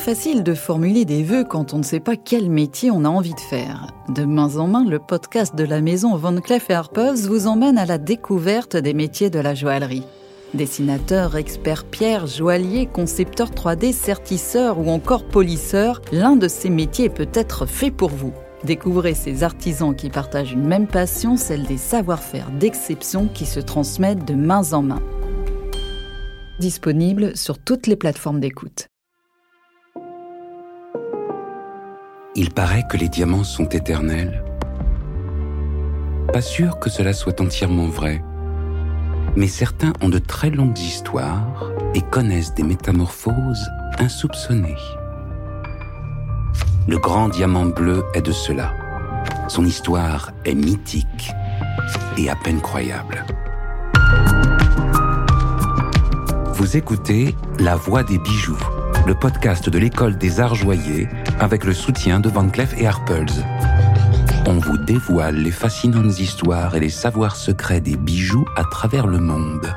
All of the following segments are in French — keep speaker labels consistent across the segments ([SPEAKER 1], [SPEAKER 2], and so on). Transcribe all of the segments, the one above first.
[SPEAKER 1] facile de formuler des vœux quand on ne sait pas quel métier on a envie de faire. De main en main, le podcast de la maison Van Cleef Arpels vous emmène à la découverte des métiers de la joaillerie. Dessinateur, expert pierre, joaillier, concepteur 3D, sertisseur ou encore polisseur, l'un de ces métiers peut-être fait pour vous. Découvrez ces artisans qui partagent une même passion, celle des savoir-faire d'exception qui se transmettent de main en main. Disponible sur toutes les plateformes d'écoute.
[SPEAKER 2] Il paraît que les diamants sont éternels. Pas sûr que cela soit entièrement vrai, mais certains ont de très longues histoires et connaissent des métamorphoses insoupçonnées. Le grand diamant bleu est de cela. Son histoire est mythique et à peine croyable. Vous écoutez La Voix des bijoux le podcast de l'école des arts joyers avec le soutien de Van Cleef et Arpels. On vous dévoile les fascinantes histoires et les savoirs secrets des bijoux à travers le monde.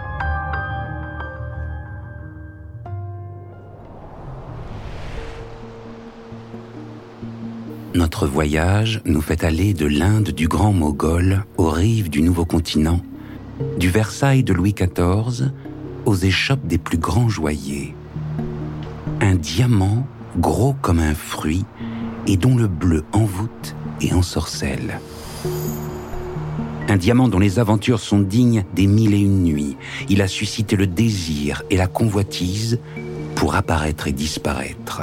[SPEAKER 2] Notre voyage nous fait aller de l'Inde du Grand Mogol aux rives du nouveau continent, du Versailles de Louis XIV aux échoppes des plus grands joailliers un diamant gros comme un fruit et dont le bleu envoûte et ensorcelle. Un diamant dont les aventures sont dignes des mille et une nuits. Il a suscité le désir et la convoitise pour apparaître et disparaître.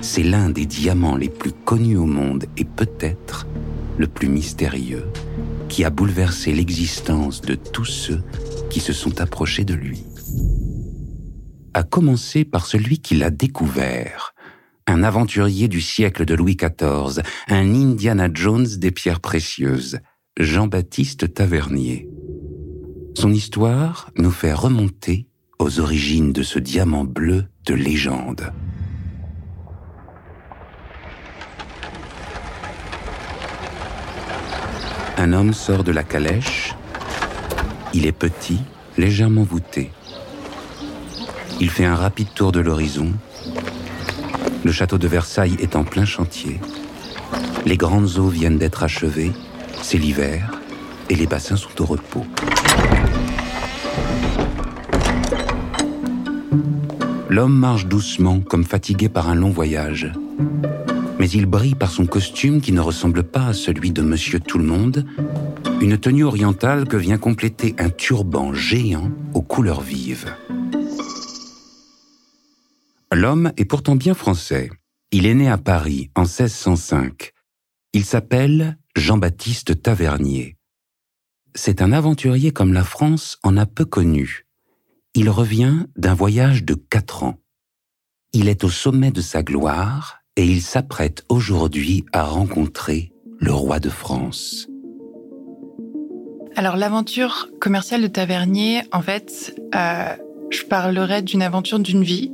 [SPEAKER 2] C'est l'un des diamants les plus connus au monde et peut-être le plus mystérieux, qui a bouleversé l'existence de tous ceux qui se sont approchés de lui a commencé par celui qui l'a découvert, un aventurier du siècle de Louis XIV, un Indiana Jones des pierres précieuses, Jean-Baptiste Tavernier. Son histoire nous fait remonter aux origines de ce diamant bleu de légende. Un homme sort de la calèche. Il est petit, légèrement voûté. Il fait un rapide tour de l'horizon. Le château de Versailles est en plein chantier. Les grandes eaux viennent d'être achevées. C'est l'hiver et les bassins sont au repos. L'homme marche doucement, comme fatigué par un long voyage. Mais il brille par son costume qui ne ressemble pas à celui de Monsieur Tout-le-Monde, une tenue orientale que vient compléter un turban géant aux couleurs vives. L'homme est pourtant bien français. Il est né à Paris en 1605. Il s'appelle Jean-Baptiste Tavernier. C'est un aventurier comme la France en a peu connu. Il revient d'un voyage de quatre ans. Il est au sommet de sa gloire et il s'apprête aujourd'hui à rencontrer le roi de France.
[SPEAKER 3] Alors l'aventure commerciale de Tavernier, en fait, euh, je parlerai d'une aventure d'une vie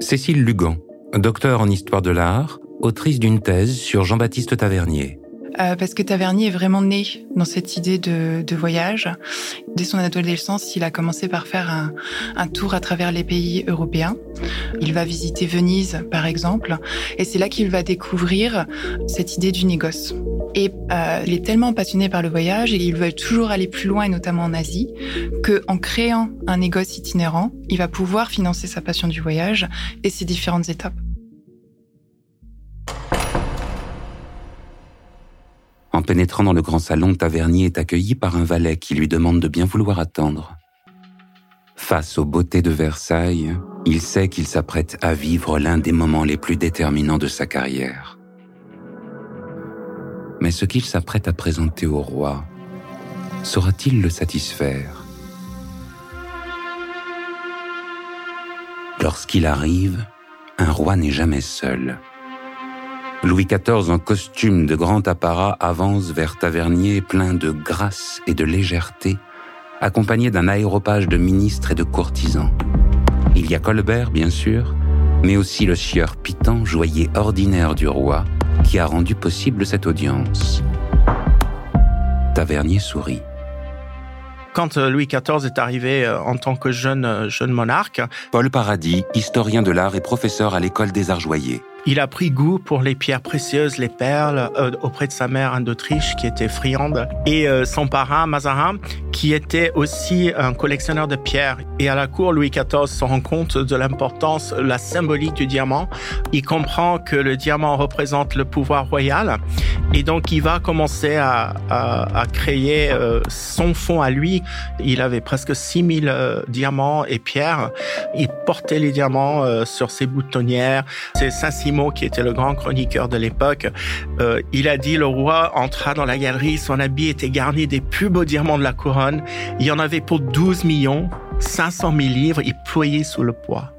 [SPEAKER 2] Cécile Lugan, docteur en histoire de l'art, autrice d'une thèse sur Jean-Baptiste Tavernier.
[SPEAKER 3] Euh, parce que Tavernier est vraiment né dans cette idée de, voyage. Dès son adolescence, il a commencé par faire un, un, tour à travers les pays européens. Il va visiter Venise, par exemple, et c'est là qu'il va découvrir cette idée du négoce. Et euh, il est tellement passionné par le voyage et il veut toujours aller plus loin, et notamment en Asie, qu'en créant un négoce itinérant, il va pouvoir financer sa passion du voyage et ses différentes étapes.
[SPEAKER 2] En pénétrant dans le grand salon, Tavernier est accueilli par un valet qui lui demande de bien vouloir attendre. Face aux beautés de Versailles, il sait qu'il s'apprête à vivre l'un des moments les plus déterminants de sa carrière. Mais ce qu'il s'apprête à présenter au roi, saura-t-il le satisfaire? Lorsqu'il arrive, un roi n'est jamais seul. Louis XIV en costume de grand apparat avance vers Tavernier plein de grâce et de légèreté, accompagné d'un aéropage de ministres et de courtisans. Il y a Colbert, bien sûr, mais aussi le sieur Pitan, joaillier ordinaire du roi, qui a rendu possible cette audience. Tavernier sourit.
[SPEAKER 4] quand Louis XIV est arrivé en tant que jeune, jeune monarque.
[SPEAKER 2] Paul Paradis, historien de l'art et professeur à l'école des arts joyers.
[SPEAKER 4] Il a pris goût pour les pierres précieuses, les perles, euh, auprès de sa mère Anne d'Autriche, qui était friande, et euh, son parrain Mazarin, qui était aussi un collectionneur de pierres. Et à la cour, Louis XIV se rend compte de l'importance, la symbolique du diamant. Il comprend que le diamant représente le pouvoir royal, et donc il va commencer à, à, à créer euh, son fonds à lui. Il avait presque 6000 diamants et pierres. Il portait les diamants sur ses boutonnières. C'est Saint-Simon qui était le grand chroniqueur de l'époque, euh, il a dit le roi entra dans la galerie, son habit était garni des plus beaux diamants de la couronne. Il y en avait pour 12 millions, 500 000 livres, il ployait sous le poids.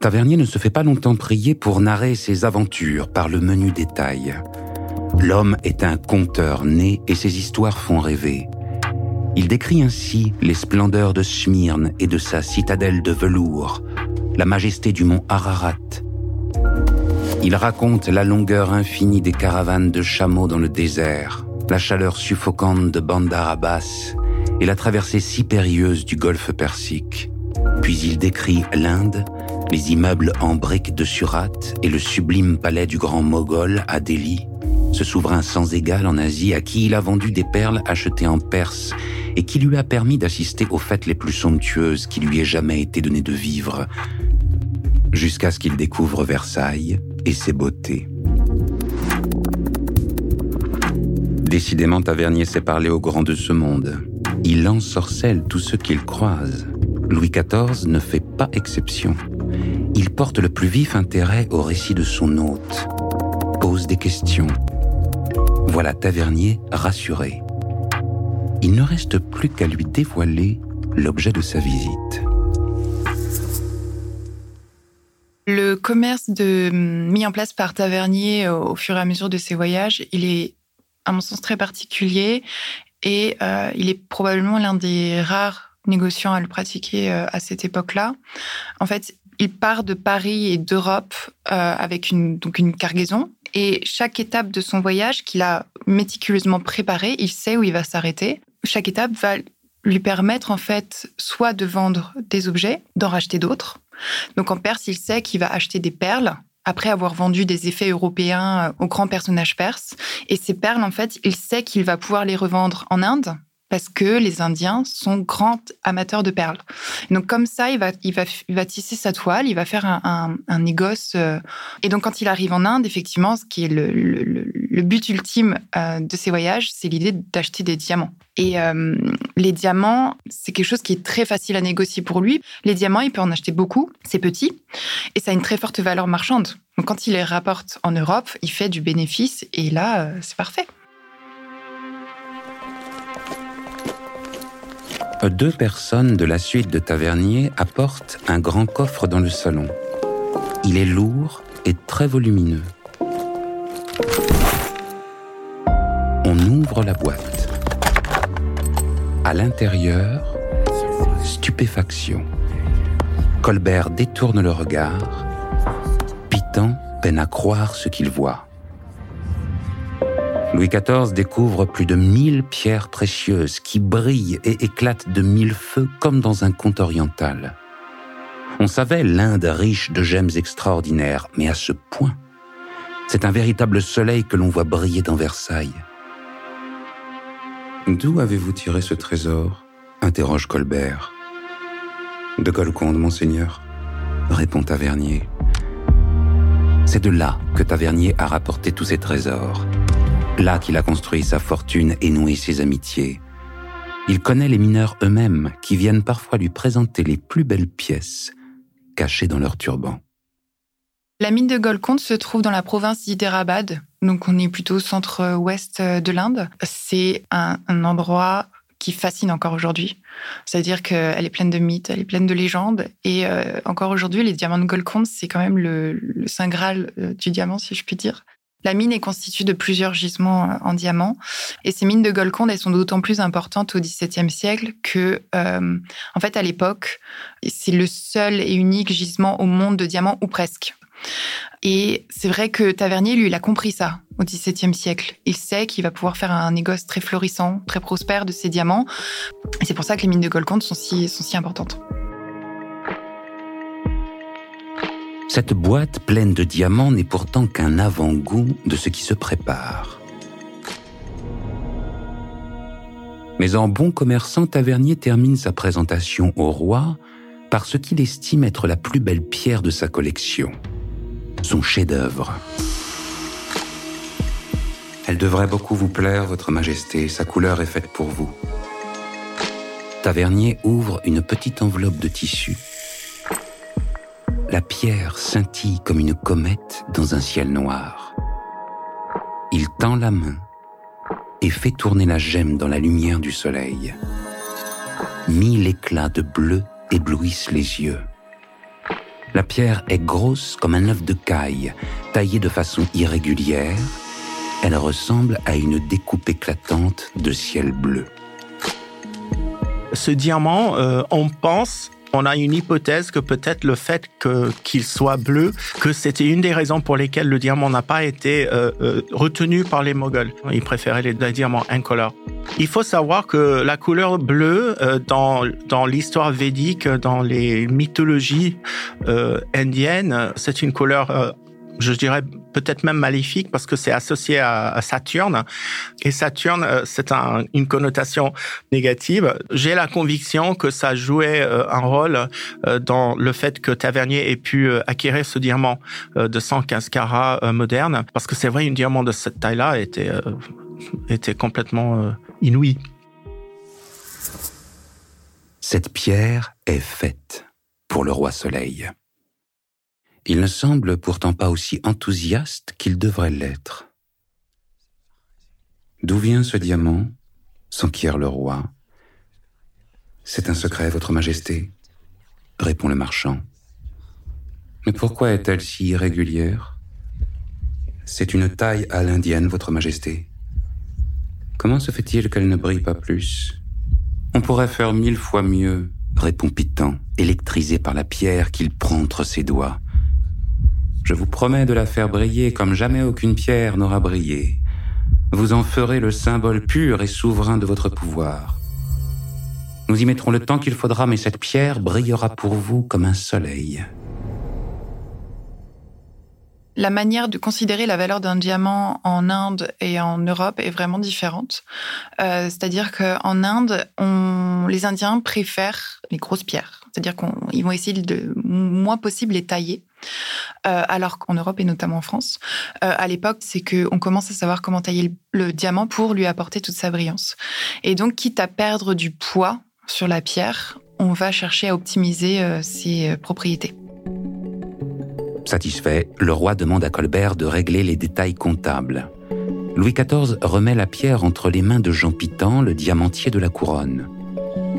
[SPEAKER 2] Tavernier ne se fait pas longtemps prier pour narrer ses aventures par le menu détail. L'homme est un conteur né et ses histoires font rêver. Il décrit ainsi les splendeurs de Smyrne et de sa citadelle de velours, la majesté du mont Ararat. Il raconte la longueur infinie des caravanes de chameaux dans le désert, la chaleur suffocante de Bandar Abbas et la traversée si périlleuse du golfe Persique. Puis il décrit l'Inde, les immeubles en briques de Surat et le sublime palais du grand Moghol à Delhi, ce souverain sans égal en Asie à qui il a vendu des perles achetées en Perse et qui lui a permis d'assister aux fêtes les plus somptueuses qui lui aient jamais été données de vivre, jusqu'à ce qu'il découvre Versailles et ses beautés. Décidément, Tavernier sait parler aux grands de ce monde. Il ensorcelle tous ceux qu'il croise. Louis XIV ne fait pas exception. Il porte le plus vif intérêt au récit de son hôte, pose des questions. Voilà Tavernier rassuré il ne reste plus qu'à lui dévoiler l'objet de sa visite.
[SPEAKER 3] Le commerce de, mis en place par Tavernier au fur et à mesure de ses voyages, il est, à mon sens, très particulier et euh, il est probablement l'un des rares négociants à le pratiquer euh, à cette époque-là. En fait, il part de Paris et d'Europe euh, avec une, donc une cargaison et chaque étape de son voyage qu'il a méticuleusement préparé, il sait où il va s'arrêter chaque étape va lui permettre en fait soit de vendre des objets, d'en racheter d'autres. Donc en Perse, il sait qu'il va acheter des perles après avoir vendu des effets européens aux grands personnages perses. Et ces perles, en fait, il sait qu'il va pouvoir les revendre en Inde parce que les Indiens sont grands amateurs de perles. donc comme ça, il va, tisser sa toile, il va faire un, un, négoce. Euh. Et donc quand il arrive en Inde, effectivement, ce qui est le, le, but ultime euh, de ses voyages, c'est l'idée d'acheter des diamants. Et euh, les diamants, c'est quelque chose qui est très facile à négocier pour lui. Les diamants, il peut en acheter beaucoup, c'est petit, et ça a une très forte valeur marchande. Donc quand il les rapporte en Europe, il fait du bénéfice, et là, c'est parfait.
[SPEAKER 2] Deux personnes de la suite de Tavernier apportent un grand coffre dans le salon. Il est lourd et très volumineux. On ouvre la boîte. À l'intérieur, stupéfaction. Colbert détourne le regard. Pitan peine à croire ce qu'il voit. Louis XIV découvre plus de mille pierres précieuses qui brillent et éclatent de mille feux comme dans un conte oriental. On savait l'Inde riche de gemmes extraordinaires, mais à ce point, c'est un véritable soleil que l'on voit briller dans Versailles. D'où avez-vous tiré ce trésor? Interroge Colbert. De Golconde, monseigneur, répond Tavernier. C'est de là que Tavernier a rapporté tous ses trésors. Là qu'il a construit sa fortune et noué ses amitiés. Il connaît les mineurs eux-mêmes qui viennent parfois lui présenter les plus belles pièces cachées dans leur turban.
[SPEAKER 3] La mine de Golconde se trouve dans la province d'Hyderabad, donc on est plutôt centre-ouest de l'Inde. C'est un, endroit qui fascine encore aujourd'hui. C'est-à-dire qu'elle est pleine de mythes, elle est pleine de légendes. Et euh, encore aujourd'hui, les diamants de Golconde, c'est quand même le, le saint graal euh, du diamant, si je puis dire. La mine est constituée de plusieurs gisements euh, en diamant. Et ces mines de Golconde, elles sont d'autant plus importantes au XVIIe siècle que, euh, en fait, à l'époque, c'est le seul et unique gisement au monde de diamants, ou presque. Et c'est vrai que Tavernier, lui, il a compris ça au XVIIe siècle. Il sait qu'il va pouvoir faire un négoce très florissant, très prospère de ses diamants. Et c'est pour ça que les mines de Golconde sont si, sont si importantes.
[SPEAKER 2] Cette boîte pleine de diamants n'est pourtant qu'un avant-goût de ce qui se prépare. Mais en bon commerçant, Tavernier termine sa présentation au roi par ce qu'il estime être la plus belle pierre de sa collection, son chef-d'œuvre. Elle devrait beaucoup vous plaire, Votre Majesté, sa couleur est faite pour vous. Tavernier ouvre une petite enveloppe de tissu. La pierre scintille comme une comète dans un ciel noir. Il tend la main et fait tourner la gemme dans la lumière du soleil. Mille éclats de bleu éblouissent les yeux. La pierre est grosse comme un œuf de caille, taillée de façon irrégulière. Elle ressemble à une découpe éclatante de ciel bleu.
[SPEAKER 4] Ce diamant, euh, on pense on a une hypothèse que peut-être le fait qu'il soit bleu, que c'était une des raisons pour lesquelles le diamant n'a pas été euh, euh, retenu par les Moghols. Ils préféraient les, diamants incolores. Il faut savoir que la couleur bleue euh, dans dans l'histoire védique, dans les mythologies indiennes, c'est une couleur je dirais peut-être même maléfique parce que c'est associé à, Saturne. Et Saturne, euh, c'est une connotation négative. J'ai la conviction que ça jouait euh, un rôle euh, dans le fait que Tavernier ait pu acquérir ce diamant de 115 carats moderne. Parce que c'est vrai, une diamant de cette taille-là était, était complètement inouï.
[SPEAKER 2] Cette pierre est faite pour le roi Soleil. Il ne semble pourtant pas aussi enthousiaste qu'il devrait l'être. D'où vient ce diamant? s'enquiert le roi. C'est un secret, Votre Majesté, répond le marchand. Mais pourquoi est-elle si irrégulière? C'est une taille à l'indienne, Votre Majesté. Comment se fait-il qu'elle ne brille pas plus? On pourrait faire mille fois mieux, répond Pitan, électrisé par la pierre qu'il prend entre ses doigts. Je vous promets de la faire briller comme jamais aucune pierre n'aura brillé. Vous en ferez le symbole pur et souverain de votre pouvoir. Nous y mettrons le temps qu'il faudra, mais cette pierre brillera pour vous comme un soleil.
[SPEAKER 3] La manière de considérer la valeur d'un diamant en Inde et en Europe est vraiment différente. Euh, c'est-à-dire qu'en Inde, les Indiens préfèrent les grosses pierres. C'est-à-dire qu'ils vont essayer de moins possible les tailler. Euh, alors qu'en Europe et notamment en France, euh, à l'époque, c'est qu'on commence à savoir comment tailler le, diamant pour lui apporter toute sa brillance. Et donc, quitte à perdre du poids sur la pierre, on va chercher à optimiser euh, ses propriétés.
[SPEAKER 2] Satisfait, le roi demande à Colbert de régler les détails comptables. Louis XIV remet la pierre entre les mains de Jean Pitan, le diamantier de la couronne.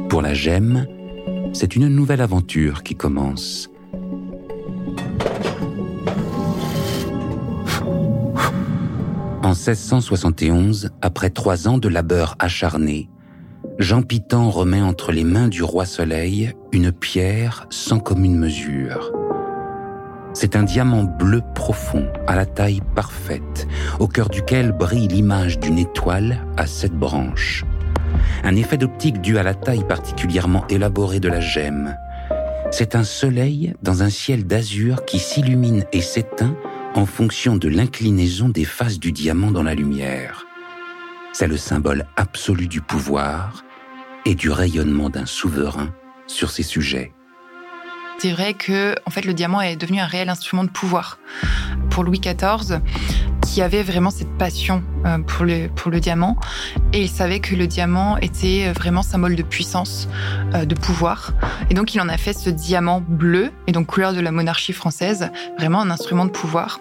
[SPEAKER 2] Pour la gemme, c'est une nouvelle aventure qui commence. En 1671, après trois ans de labeur acharné, Jean Pitan remet entre les mains du roi Soleil une pierre sans commune mesure. C'est un diamant bleu profond, à la taille parfaite, au cœur duquel brille l'image d'une étoile à sept branches. Un effet d'optique dû à la taille particulièrement élaborée de la gemme. C'est un soleil dans un ciel d'azur qui s'illumine et s'éteint en fonction de l'inclinaison des faces du diamant dans la lumière. C'est le symbole absolu du pouvoir et du rayonnement d'un souverain sur ses sujets.
[SPEAKER 3] C'est vrai que, en fait, le diamant est devenu un réel instrument de pouvoir pour Louis XIV, qui avait vraiment cette passion euh, pour le, pour le diamant. Et il savait que le diamant était vraiment symbole de puissance, euh, de pouvoir. Et donc, il en a fait ce diamant bleu, et donc couleur de la monarchie française, vraiment un instrument de pouvoir.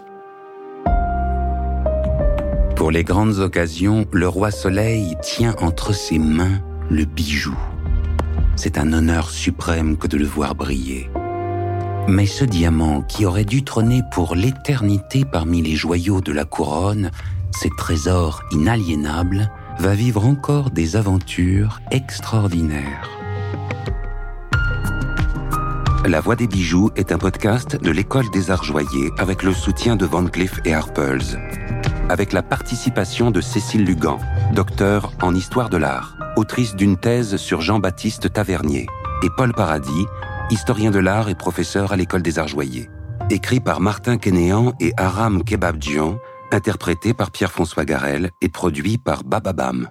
[SPEAKER 2] Pour les grandes occasions, le roi Soleil tient entre ses mains le bijou. C'est un honneur suprême que de le voir briller. Mais ce diamant, qui aurait dû trôner pour l'éternité parmi les joyaux de la couronne, ces trésors inaliénables, va vivre encore des aventures extraordinaires. La Voix des Bijoux est un podcast de l'École des Arts Joyers avec le soutien de Van Cleef et Arpels. Avec la participation de Cécile Lugan, docteur en histoire de l'art, autrice d'une thèse sur Jean-Baptiste Tavernier, et Paul Paradis, historien de l'art et professeur à l'École des Arts Joyers. Écrit par Martin Kenéan et Aram Kebabdjian, interprété par Pierre-François Garel et produit par Bababam.